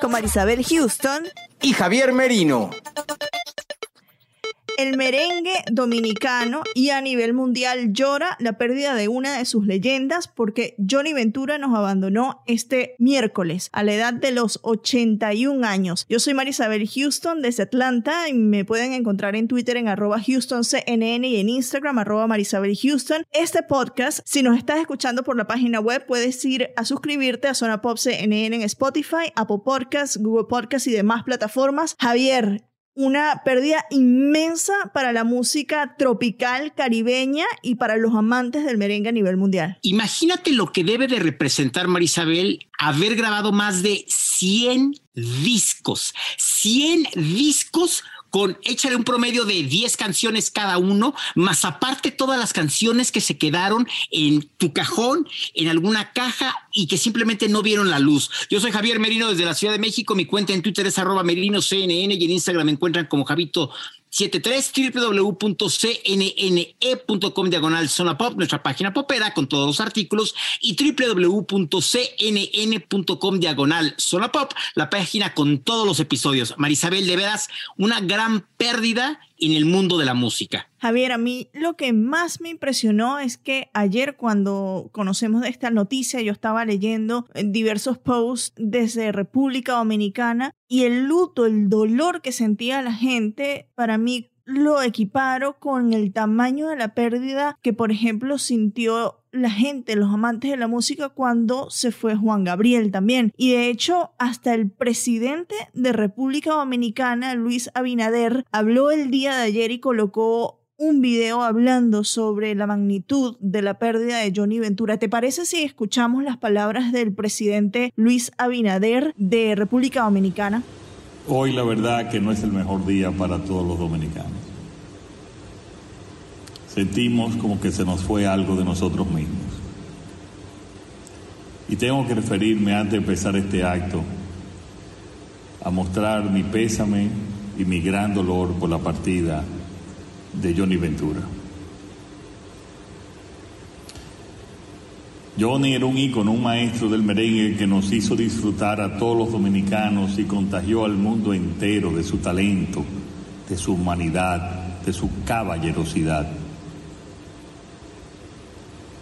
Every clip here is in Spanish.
con Marisabel Houston, y Javier Merino. El merengue dominicano y a nivel mundial llora la pérdida de una de sus leyendas porque Johnny Ventura nos abandonó este miércoles a la edad de los 81 años. Yo soy Marisabel Houston desde Atlanta y me pueden encontrar en Twitter en arroba HoustonCNN y en Instagram arroba Marisabel Houston. Este podcast, si nos estás escuchando por la página web, puedes ir a suscribirte a Zona Pop CNN en Spotify, Apple Podcasts, Google Podcasts y demás plataformas. Javier, una pérdida inmensa para la música tropical caribeña y para los amantes del merengue a nivel mundial. Imagínate lo que debe de representar Marisabel haber grabado más de 100 discos. 100 discos con échale un promedio de 10 canciones cada uno, más aparte todas las canciones que se quedaron en tu cajón, en alguna caja y que simplemente no vieron la luz. Yo soy Javier Merino desde la Ciudad de México, mi cuenta en Twitter es arroba merinoCNN y en Instagram me encuentran como Javito 73 www.cnne.com diagonal zona pop, nuestra página popera con todos los artículos y www.cnn.com diagonal zona la página con todos los episodios. Marisabel, de veras, una gran pérdida en el mundo de la música. Javier, a mí lo que más me impresionó es que ayer cuando conocemos esta noticia, yo estaba leyendo diversos posts desde República Dominicana y el luto, el dolor que sentía la gente, para mí lo equiparo con el tamaño de la pérdida que, por ejemplo, sintió la gente, los amantes de la música, cuando se fue Juan Gabriel también. Y de hecho, hasta el presidente de República Dominicana, Luis Abinader, habló el día de ayer y colocó un video hablando sobre la magnitud de la pérdida de Johnny Ventura. ¿Te parece si escuchamos las palabras del presidente Luis Abinader de República Dominicana? Hoy la verdad que no es el mejor día para todos los dominicanos. Sentimos como que se nos fue algo de nosotros mismos. Y tengo que referirme antes de empezar este acto a mostrar mi pésame y mi gran dolor por la partida de Johnny Ventura. Johnny era un ícono, un maestro del merengue que nos hizo disfrutar a todos los dominicanos y contagió al mundo entero de su talento, de su humanidad, de su caballerosidad.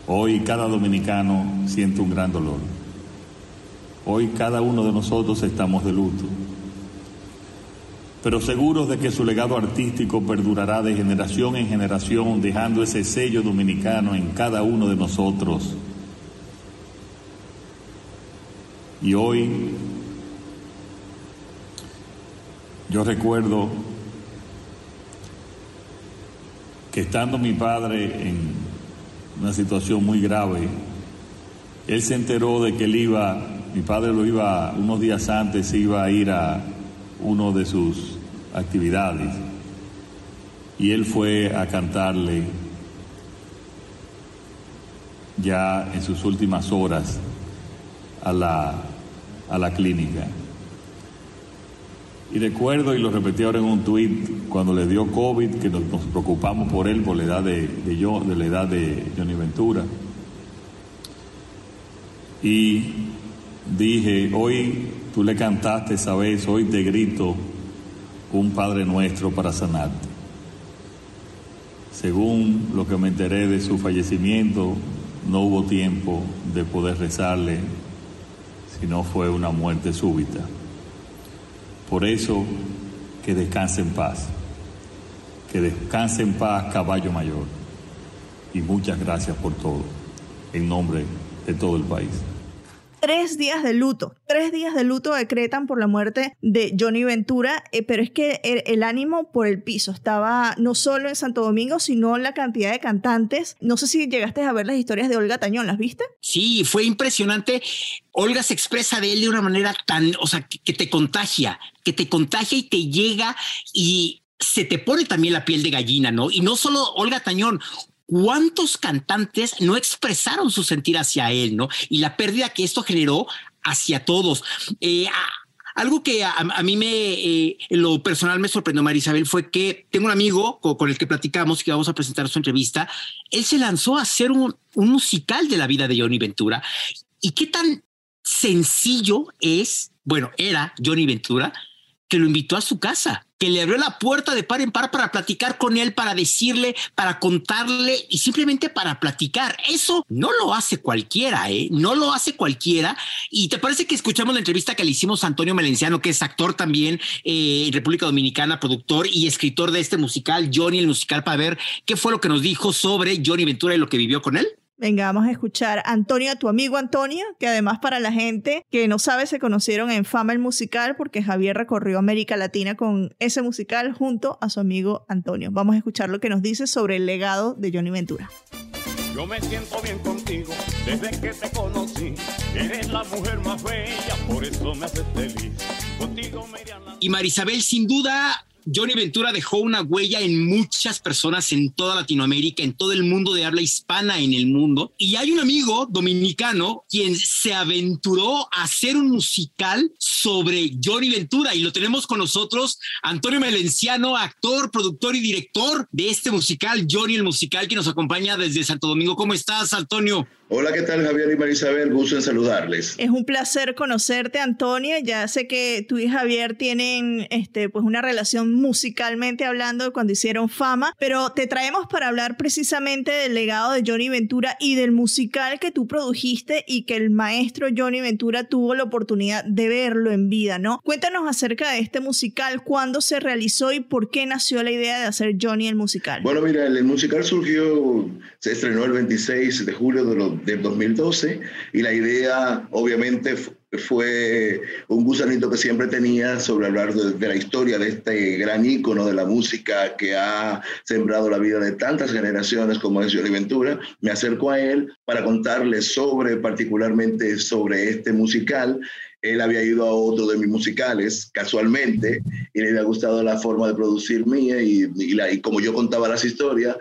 Hoy cada dominicano siente un gran dolor. Hoy cada uno de nosotros estamos de luto. Pero seguros de que su legado artístico perdurará de generación en generación, dejando ese sello dominicano en cada uno de nosotros. Y hoy yo recuerdo que estando mi padre en una situación muy grave, él se enteró de que él iba, mi padre lo iba, unos días antes iba a ir a uno de sus actividades. Y él fue a cantarle ya en sus últimas horas a la, a la clínica. Y recuerdo, y lo repetí ahora en un tuit, cuando le dio COVID, que nos, preocupamos por él, por la edad de, de, yo, de la edad de Johnny Ventura. Y dije, hoy tú le cantaste esa vez, hoy te grito un Padre Nuestro para sanarte. Según lo que me enteré de su fallecimiento, no hubo tiempo de poder rezarle, sino fue una muerte súbita. Por eso, que descanse en paz. Que descanse en paz, caballo mayor. Y muchas gracias por todo, en nombre de todo el país tres días de luto. Tres días de luto decretan por la muerte de Johnny Ventura, eh, pero es que el, ánimo por el piso estaba no solo en Santo Domingo, sino la cantidad de cantantes. No sé si llegaste a ver las historias de Olga Tañón, ¿las viste? Sí, fue impresionante. Olga se expresa de él de una manera tan, o sea, que te contagia, que te contagia y te llega y se te pone también la piel de gallina, ¿no? Y no solo Olga Tañón, ¿Cuántos cantantes no expresaron su sentir hacia él, no? Y la pérdida que esto generó hacia todos. Eh, algo que a, mí me, eh, lo personal me sorprendió, María Isabel, fue que tengo un amigo con, el que platicamos, que vamos a presentar su entrevista. Él se lanzó a hacer un, un musical de la vida de Johnny Ventura. ¿Y qué tan sencillo es, bueno, era Johnny Ventura, que lo invitó a su casa? Que le abrió la puerta de par en par para platicar con él, para decirle, para contarle y simplemente para platicar. Eso no lo hace cualquiera, ¿eh? No lo hace cualquiera. Y te parece que escuchamos la entrevista que le hicimos a Antonio Melenciano, que es actor también eh, en República Dominicana, productor y escritor de este musical, Johnny el musical, para ver qué fue lo que nos dijo sobre Johnny Ventura y lo que vivió con él. Venga, vamos a escuchar a Antonio, a tu amigo Antonio, que además para la gente que no sabe se conocieron en Fama el Musical porque Javier recorrió América Latina con ese musical junto a su amigo Antonio. Vamos a escuchar lo que nos dice sobre el legado de Johnny Ventura. Yo me siento bien contigo desde que te conocí. Eres la mujer más bella, por eso me haces feliz. Contigo me Y Marisabel, sin duda, Johnny Ventura dejó una huella en muchas personas en toda Latinoamérica, en todo el mundo de habla hispana en el mundo. Y hay un amigo dominicano quien se aventuró a hacer un musical sobre Johnny Ventura y lo tenemos con nosotros, Antonio Melenciano, actor, productor y director de este musical, Johnny el musical, que nos acompaña desde Santo Domingo. ¿Cómo estás, Antonio? Hola, ¿qué tal Javier y Marisabel? Gusto en saludarles. Es un placer conocerte, Antonio. Ya sé que tú y Javier tienen este, pues una relación musicalmente hablando cuando hicieron fama, pero te traemos para hablar precisamente del legado de Johnny Ventura y del musical que tú produjiste y que el maestro Johnny Ventura tuvo la oportunidad de verlo en vida, ¿no? Cuéntanos acerca de este musical, cuándo se realizó y por qué nació la idea de hacer Johnny el musical. Bueno, mira, el musical surgió, se estrenó el 26 de julio de los del 2012 y la idea obviamente fue un gusanito que siempre tenía sobre hablar de, la historia de este gran ícono de la música que ha sembrado la vida de tantas generaciones como es Johnny Ventura. Me acerco a él para contarle sobre, particularmente sobre este musical. Él había ido a otro de mis musicales casualmente y le había gustado la forma de producir mía y, y como yo contaba las historias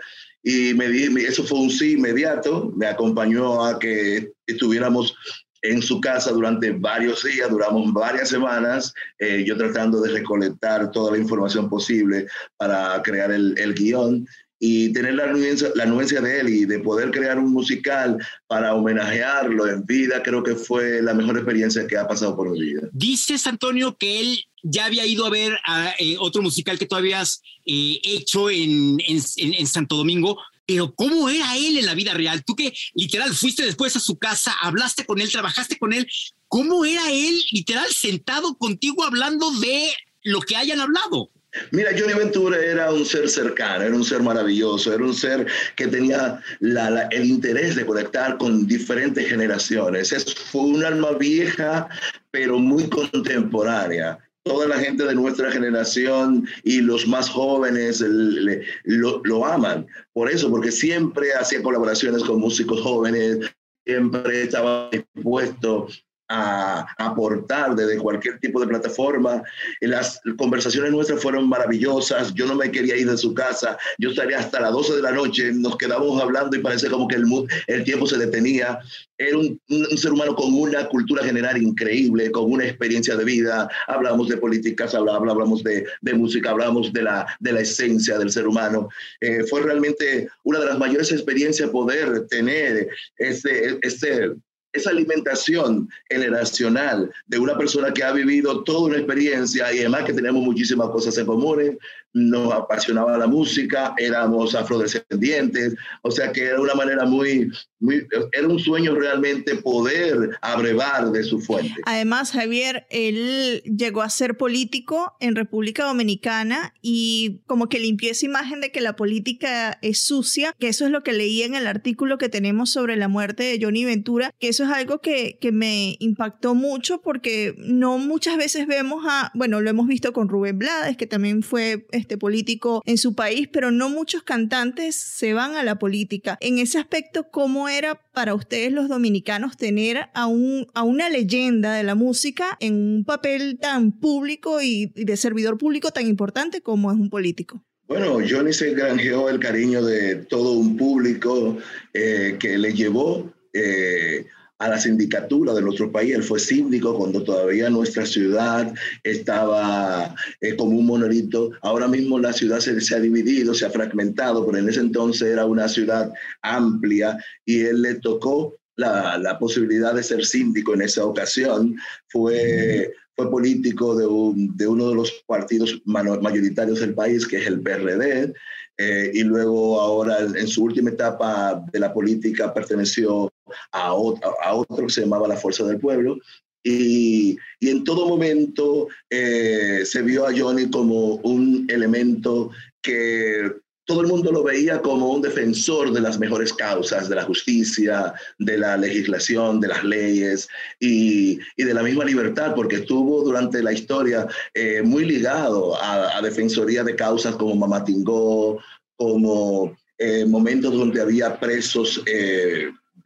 y eso fue un sí inmediato, me acompañó a que estuviéramos en su casa durante varios días, duramos varias semanas, eh, yo tratando de recolectar toda la información posible para crear el, el guion y tener la anuencia, la anuencia de él y de poder crear un musical para homenajearlo en vida, creo que fue la mejor experiencia que ha pasado por mi vida. Dices, Antonio, que él ya había ido a ver a, eh, otro musical que tú habías eh, hecho en, en, en, Santo Domingo, pero ¿cómo era él en la vida real? Tú que literal fuiste después a su casa, hablaste con él, trabajaste con él, ¿cómo era él literal sentado contigo hablando de lo que hayan hablado? Mira, Johnny Ventura era un ser cercano, era un ser maravilloso, era un ser que tenía el interés de conectar con diferentes generaciones. Es, fue un alma vieja, pero muy contemporánea toda la gente de nuestra generación y los más jóvenes lo, lo, aman. Por eso, porque siempre hacía colaboraciones con músicos jóvenes, siempre estaba dispuesto a aportar desde cualquier tipo de plataforma. Las conversaciones nuestras fueron maravillosas. Yo no me quería ir de su casa. Yo estaría hasta las 12 de la noche. Nos quedábamos hablando y parece como que el, el tiempo se detenía. Era un, ser humano con una cultura general increíble, con una experiencia de vida. Hablamos de políticas, hablamos de, de música, hablamos de la, de la esencia del ser humano. Eh, fue realmente una de las mayores experiencias poder tener este, este esa alimentación generacional de una persona que ha vivido toda una experiencia y además que tenemos muchísimas cosas en común, nos apasionaba la música, éramos afrodescendientes, o sea que era una manera muy, muy, era un sueño realmente poder abrevar de su fuente. Además, Javier, él llegó a ser político en República Dominicana y como que limpió esa imagen de que la política es sucia, que eso es lo que leí en el artículo que tenemos sobre la muerte de Johnny Ventura, que eso es algo que, que me impactó mucho porque no muchas veces vemos a, bueno, lo hemos visto con Rubén Blades, que también fue este político en su país, pero no muchos cantantes se van a la política. En ese aspecto, ¿cómo era para ustedes los dominicanos tener a, un, a una leyenda de la música en un papel tan público y, de servidor público tan importante como es un político? Bueno, Johnny se granjeó el cariño de todo un público eh, que le llevó eh, a la sindicatura de nuestro país. Él fue síndico cuando todavía nuestra ciudad estaba eh, como un monolito. Ahora mismo la ciudad se, se, ha dividido, se ha fragmentado, pero en ese entonces era una ciudad amplia y él le tocó la, la posibilidad de ser síndico en esa ocasión. Fue, fue político de, un, de uno de los partidos mayoritarios del país, que es el PRD. Eh, y luego ahora en su última etapa de la política perteneció a otro, a otro que se llamaba la Fuerza del Pueblo. Y, y en todo momento eh, se vio a Johnny como un elemento que todo el mundo lo veía como un defensor de las mejores causas, de la justicia, de la legislación, de las leyes y, y de la misma libertad, porque estuvo durante la historia eh, muy ligado a, a, defensoría de causas como Mamatingó, como eh, momentos donde había presos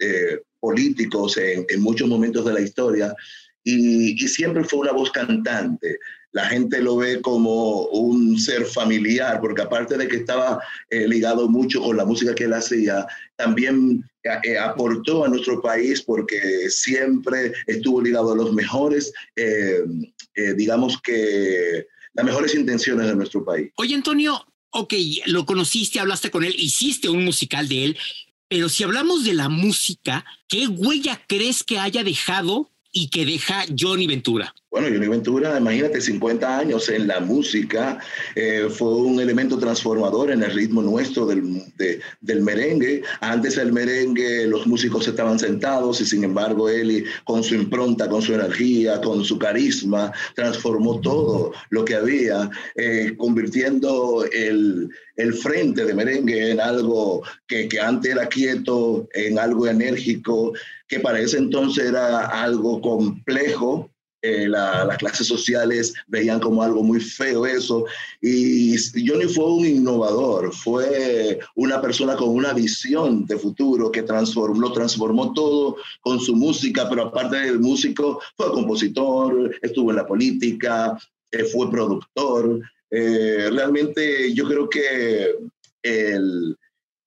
eh, políticos en, muchos momentos de la historia. Y, siempre fue una voz cantante la gente lo ve como un ser familiar, porque aparte de que estaba eh, ligado mucho con la música que él hacía, también eh, aportó a nuestro país porque siempre estuvo ligado a los mejores, eh, eh, digamos que las mejores intenciones de nuestro país. Oye, Antonio, ok, lo conociste, hablaste con él, hiciste un musical de él, pero si hablamos de la música, ¿qué huella crees que haya dejado y que deja Johnny Ventura? Bueno, Johnny Ventura, imagínate, 50 años en la música, eh, fue un elemento transformador en el ritmo nuestro del, de, del, merengue. Antes el merengue, los músicos estaban sentados y sin embargo él con su impronta, con su energía, con su carisma, transformó todo lo que había, eh, convirtiendo el, el, frente de merengue en algo que, que antes era quieto, en algo enérgico, que para ese entonces era algo complejo eh, la, las clases sociales veían como algo muy feo eso. Y Johnny fue un innovador, fue una persona con una visión de futuro que transformó, lo transformó todo con su música, pero aparte del músico, fue compositor, estuvo en la política, eh, fue productor. Eh, realmente yo creo que el,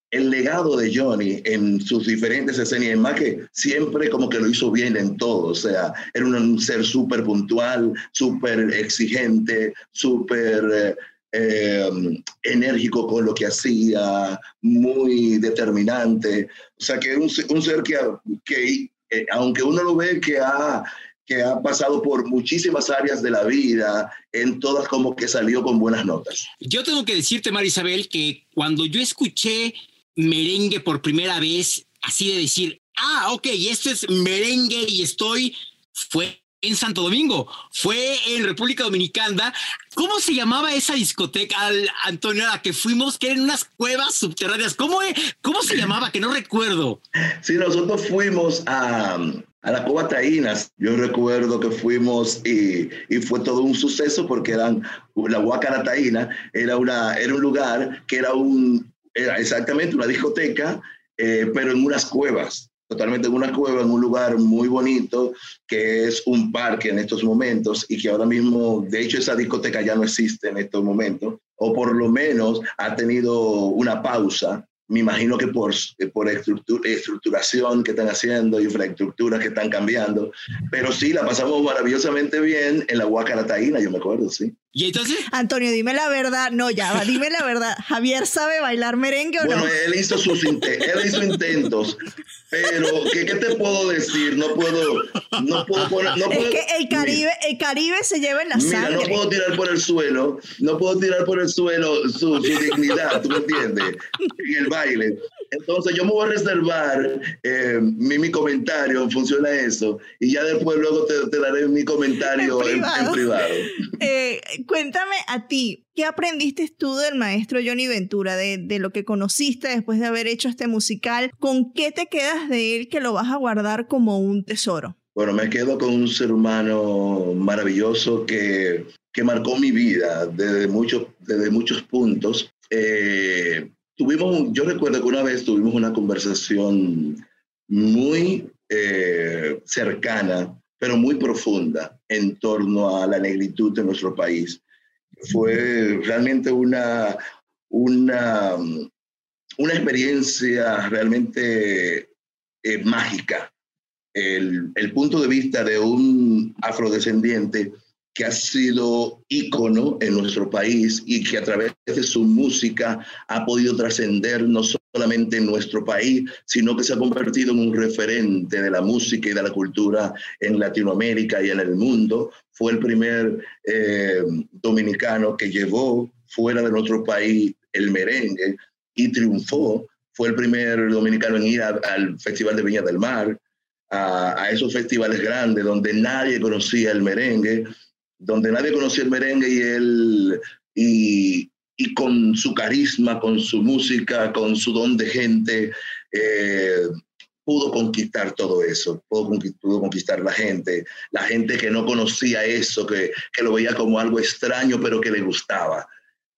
el legado de Johnny en sus diferentes escenas, y más que siempre como que lo hizo bien en todo, o sea, era un ser súper puntual, súper exigente, súper eh, eh, enérgico con lo que hacía, muy determinante, o sea, que un, un ser que, que eh, aunque uno lo ve que ha que ha pasado por muchísimas áreas de la vida, en todas como que salió con buenas notas. Yo tengo que decirte, Marisabel, que cuando yo escuché merengue por primera vez, así de decir, ah, ok, esto es merengue y estoy, fue en Santo Domingo, fue en República Dominicana. ¿Cómo se llamaba esa discoteca, Antonio, a la que fuimos, que eran unas cuevas subterráneas? ¿Cómo, cómo se llamaba? Que no recuerdo. Sí, nosotros fuimos a, a la Cueva Taínas. Yo recuerdo que fuimos y, fue todo un suceso porque eran, la Huacara Taína era, una, era un lugar que era un, era exactamente una discoteca, eh, pero en unas cuevas, totalmente en una cueva, en un lugar muy bonito, que es un parque en estos momentos y que ahora mismo, de hecho, esa discoteca ya no existe en estos momentos, o por lo menos ha tenido una pausa. Me imagino que por, por estructuración que están haciendo, infraestructuras que están cambiando, pero sí, la pasamos maravillosamente bien en la Huacarataína, yo me acuerdo, sí. ¿Y entonces? Antonio, dime la verdad. No, ya va, dime la verdad. ¿Javier sabe bailar merengue o bueno, no? él hizo sus intentos, él hizo intentos, pero ¿qué, ¿qué, te puedo decir? No puedo, no puedo poner, no es puedo, que el Caribe, el Caribe se lleva en la mira, sangre. no puedo tirar por el suelo, no puedo tirar por el suelo su, su dignidad, ¿tú me entiendes? En el baile. Entonces yo me voy a reservar eh, mi, mi, comentario en función a eso y ya después luego te, te daré mi comentario en privado. En, en privado. Eh, cuéntame a ti, ¿qué aprendiste tú del maestro Johnny Ventura, de, de, lo que conociste después de haber hecho este musical? ¿Con qué te quedas de él que lo vas a guardar como un tesoro? Bueno, me quedo con un ser humano maravilloso que, que marcó mi vida desde, mucho, desde muchos puntos. Eh, tuvimos, yo recuerdo que una vez tuvimos una conversación muy eh, cercana, pero muy profunda en torno a la negritud de nuestro país. Fue realmente una, una, una experiencia realmente eh, mágica. El, el punto de vista de un afrodescendiente que ha sido ícono en nuestro país y que a través de su música ha podido trascender no solamente en nuestro país, sino que se ha convertido en un referente de la música y de la cultura en Latinoamérica y en el mundo. Fue el primer eh, dominicano que llevó fuera de nuestro país el merengue y triunfó. Fue el primer dominicano en ir a, al Festival de Viña del Mar, a, a esos festivales grandes donde nadie conocía el merengue donde nadie conocía el merengue y él, y, con su carisma, con su música, con su don de gente, eh, pudo conquistar todo eso, pudo, conquistar, la gente, la gente que no conocía eso, que, que lo veía como algo extraño, pero que le gustaba.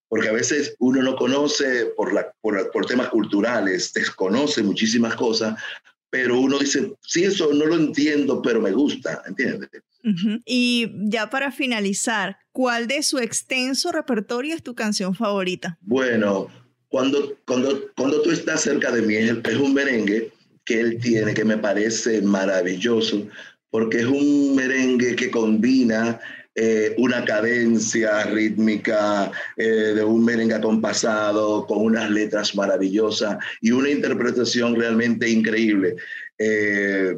Porque a veces uno no conoce por, por temas culturales, desconoce muchísimas cosas, pero uno dice, sí, eso no lo entiendo, pero me gusta, ¿entiendes? Y ya para finalizar, ¿cuál de su extenso repertorio es tu canción favorita? Bueno, cuando, cuando, cuando tú estás cerca de mí, es, es un merengue que él tiene que me parece maravilloso, porque es un merengue que combina eh, una cadencia rítmica eh, de un merengue acompasado con unas letras maravillosas y una interpretación realmente increíble. Eh,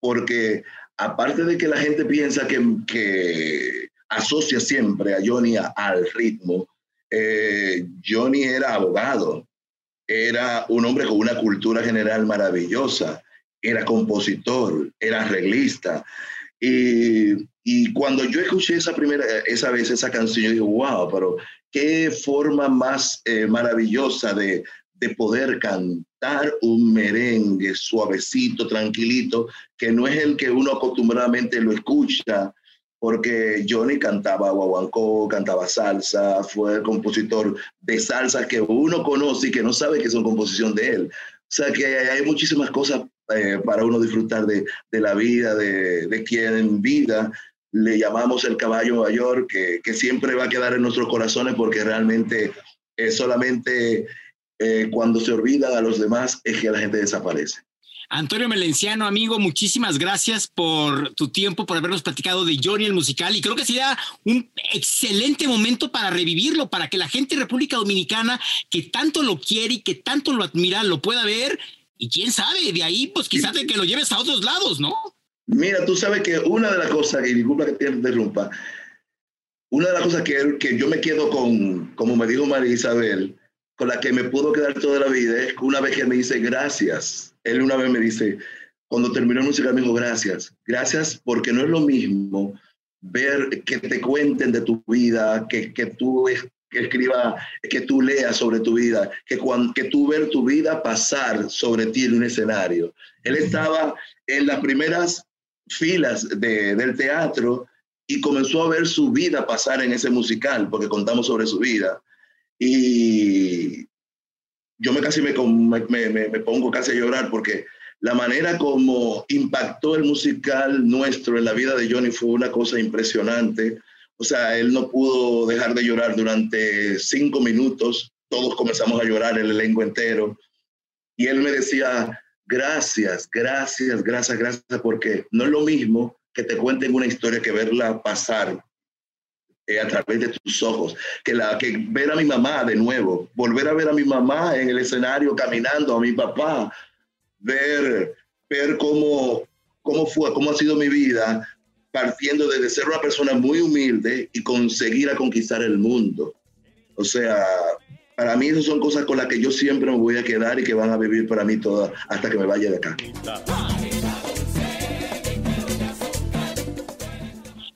porque aparte de que la gente piensa que, que asocia siempre a Johnny al ritmo, eh, Johnny era abogado, era un hombre con una cultura general maravillosa, era compositor, era arreglista. Y, y, cuando yo escuché esa primera, esa vez esa canción, yo dije, wow, pero qué forma más eh, maravillosa de, de poder cantar un merengue suavecito, tranquilito, que no es el que uno acostumbradamente lo escucha, porque Johnny cantaba guaguancó, cantaba salsa, fue el compositor de salsa que uno conoce y que no sabe que son composición de él. O sea que hay muchísimas cosas eh, para uno disfrutar de, de la vida, de, de, quien en vida le llamamos el caballo mayor, que, que, siempre va a quedar en nuestros corazones porque realmente es solamente eh, cuando se olvida a los demás es que la gente desaparece. Antonio Melenciano, amigo, muchísimas gracias por tu tiempo, por habernos platicado de Johnny el musical y creo que sería un excelente momento para revivirlo, para que la gente de República Dominicana que tanto lo quiere y que tanto lo admira lo pueda ver y quién sabe, de ahí pues quizás de que lo lleves a otros lados, ¿no? Mira, tú sabes que una de las cosas, y disculpa que te interrumpa, una de las cosas que, que yo me quedo con, como me dijo María Isabel, con la que me puedo quedar toda la vida, es una vez que me dice gracias. Él una vez me dice, cuando terminó el musical, me dijo gracias. Gracias porque no es lo mismo ver que te cuenten de tu vida, que, que tú que escriba, que tú leas sobre tu vida, que, cuando, que tú ver tu vida pasar sobre ti en un escenario. Él estaba en las primeras filas de, del teatro y comenzó a ver su vida pasar en ese musical, porque contamos sobre su vida. Y yo me casi me, me, me, pongo casi a llorar porque la manera como impactó el musical nuestro en la vida de Johnny fue una cosa impresionante. O sea, él no pudo dejar de llorar durante cinco minutos. Todos comenzamos a llorar, el elenco entero. Y él me decía, gracias, gracias, gracias, gracias, porque no es lo mismo que te cuenten una historia que verla pasar eh, a través de tus ojos, que, la, que ver a mi mamá de nuevo, volver a ver a mi mamá en el escenario caminando, a mi papá, ver, ver cómo, cómo fue, cómo ha sido mi vida, partiendo de ser una persona muy humilde y conseguir a conquistar el mundo. O sea, para mí esas son cosas con las que yo siempre me voy a quedar y que van a vivir para mí todas hasta que me vaya de acá.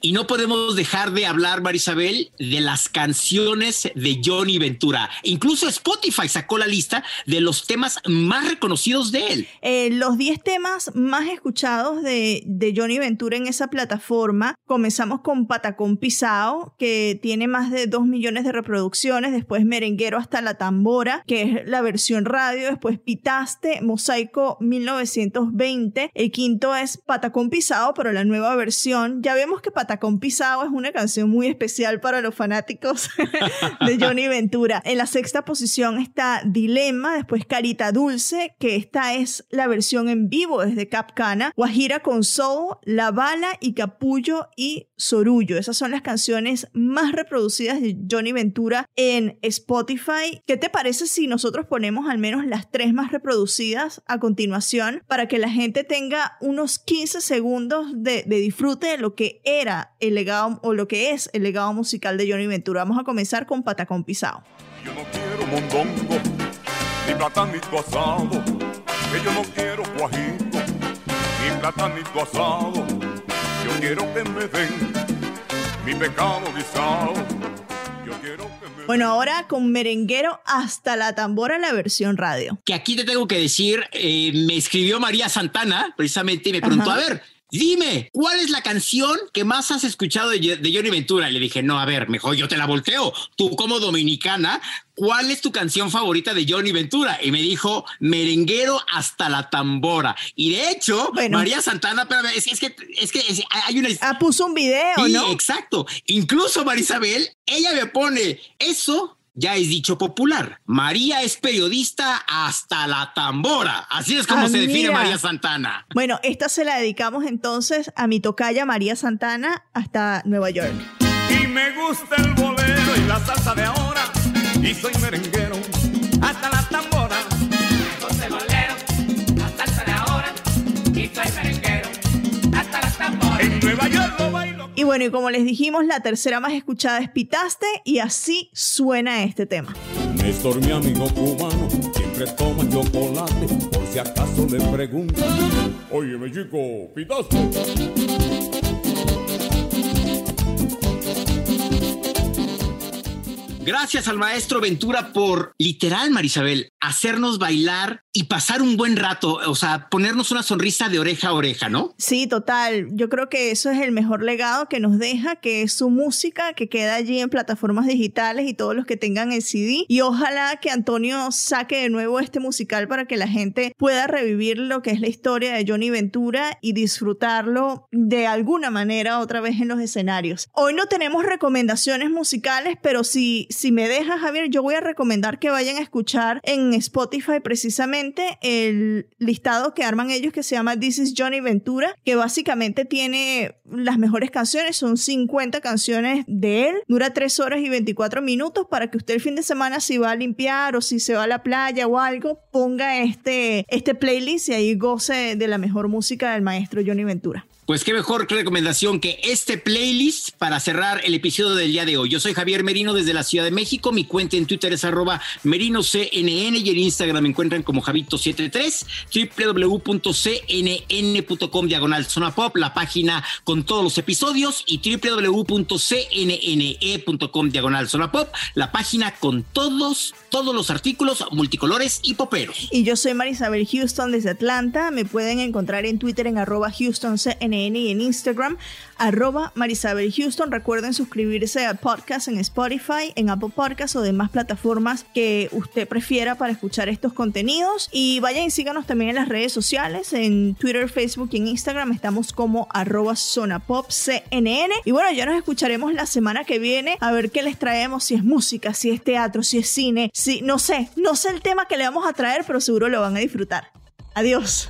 Y no podemos dejar de hablar, Marisabel, de las canciones de Johnny Ventura. Incluso Spotify sacó la lista de los temas más reconocidos de él. Eh, los 10 temas más escuchados de, de, Johnny Ventura en esa plataforma. Comenzamos con Patacón Pisao, que tiene más de 2 millones de reproducciones. Después Merenguero hasta la Tambora, que es la versión radio. Después Pitaste, Mosaico 1920. El quinto es Patacón Pisao, pero la nueva versión. Ya vemos que Patacón con Pisado es una canción muy especial para los fanáticos de Johnny Ventura. En la sexta posición está Dilema, después Carita Dulce, que esta es la versión en vivo desde Capcana, Guajira con Soul, La Bala y Capullo y Sorullo. Esas son las canciones más reproducidas de Johnny Ventura en Spotify. ¿Qué te parece si nosotros ponemos al menos las tres más reproducidas a continuación para que la gente tenga unos 15 segundos de, de disfrute de lo que era el legado o lo que es el legado musical de Johnny Ventura. Vamos a comenzar con Patacón Pisado. Yo no quiero mondongo, ni platanito asado, que yo no quiero guajito, ni platanito asado, yo quiero que me den mi pecado guisado. Yo quiero que me Bueno, ahora con merenguero hasta la tambora la versión radio. Que aquí te tengo que decir, eh, me escribió María Santana, precisamente, y me preguntó, Ajá. a ver, Dime, ¿cuál es la canción que más has escuchado de, de Johnny Ventura? Y le dije, no, a ver, mejor yo te la volteo. Tú como dominicana, ¿cuál es tu canción favorita de Johnny Ventura? Y me dijo, merenguero hasta la tambora. Y de hecho, Bueno. María Santana, espérame, es, es que, es que es- hay una... Ah, puso un video, Sí, ¿no? exacto. Incluso Marisabel, ella me pone eso. Ya es dicho popular. María es periodista hasta la tambora. Así es como Ah, se define mira. María Santana. Bueno, esta se la dedicamos entonces a mi tocaya María Santana hasta Nueva York. Y me gusta el bolero y la salsa de ahora. Y soy merenguero hasta la tambora. Entonces bolero, la salsa de ahora, y soy merenguero, Y bueno, y como les dijimos, la tercera más escuchada es Pitaste y así suena este tema. Néstor, mi amigo cubano, siempre toma chocolate, por si acaso le preguntan. Óyeme, chico, pitaste. Gracias al maestro Ventura por, literal, Marisabel, hacernos bailar y pasar un buen rato. O sea, ponernos una sonrisa de oreja a oreja, ¿no? Sí, total. Yo creo que eso es el mejor legado que nos deja, que es su música que queda allí en plataformas digitales y todos los que tengan el CD. Y ojalá que Antonio saque de nuevo este musical para que la gente pueda revivir lo que es la historia de Johnny Ventura y disfrutarlo de alguna manera otra vez en los escenarios. Hoy no tenemos recomendaciones musicales, pero si, si me dejas, Javier, yo voy a recomendar que vayan a escuchar en Spotify precisamente el listado que arman ellos que se llama This is Johnny Ventura, que básicamente tiene las mejores canciones, son 50 canciones de él, dura 3 horas y 24 minutos para que usted el fin de semana si va a limpiar o si se va a la playa o algo, ponga este, este playlist y ahí goce de la mejor música del maestro Johnny Ventura. Pues qué mejor recomendación que este playlist para cerrar el episodio del día de hoy. Yo soy Javier Merino desde la Ciudad de México. Mi cuenta en Twitter es arroba merinoCNN y en Instagram me encuentran como Javito73, www.cnn.com diagonal zona la página con todos los episodios y www.cnne.com diagonal zona la página con todos, todos los artículos multicolores y poperos. Y yo soy Marisabel Houston desde Atlanta. Me pueden encontrar en Twitter en arroba HoustonCNN y en Instagram arroba Marisabel Houston. Recuerden suscribirse al podcast en Spotify, en Apple Podcasts o demás plataformas que usted prefiera para escuchar estos contenidos. Y vayan y síganos también en las redes sociales, en Twitter, Facebook y en Instagram. Estamos como arroba zonapopcnn. Y bueno, ya nos escucharemos la semana que viene a ver qué les traemos, si es música, si es teatro, si es cine, si no sé, no sé el tema que le vamos a traer, pero seguro lo van a disfrutar. Adiós.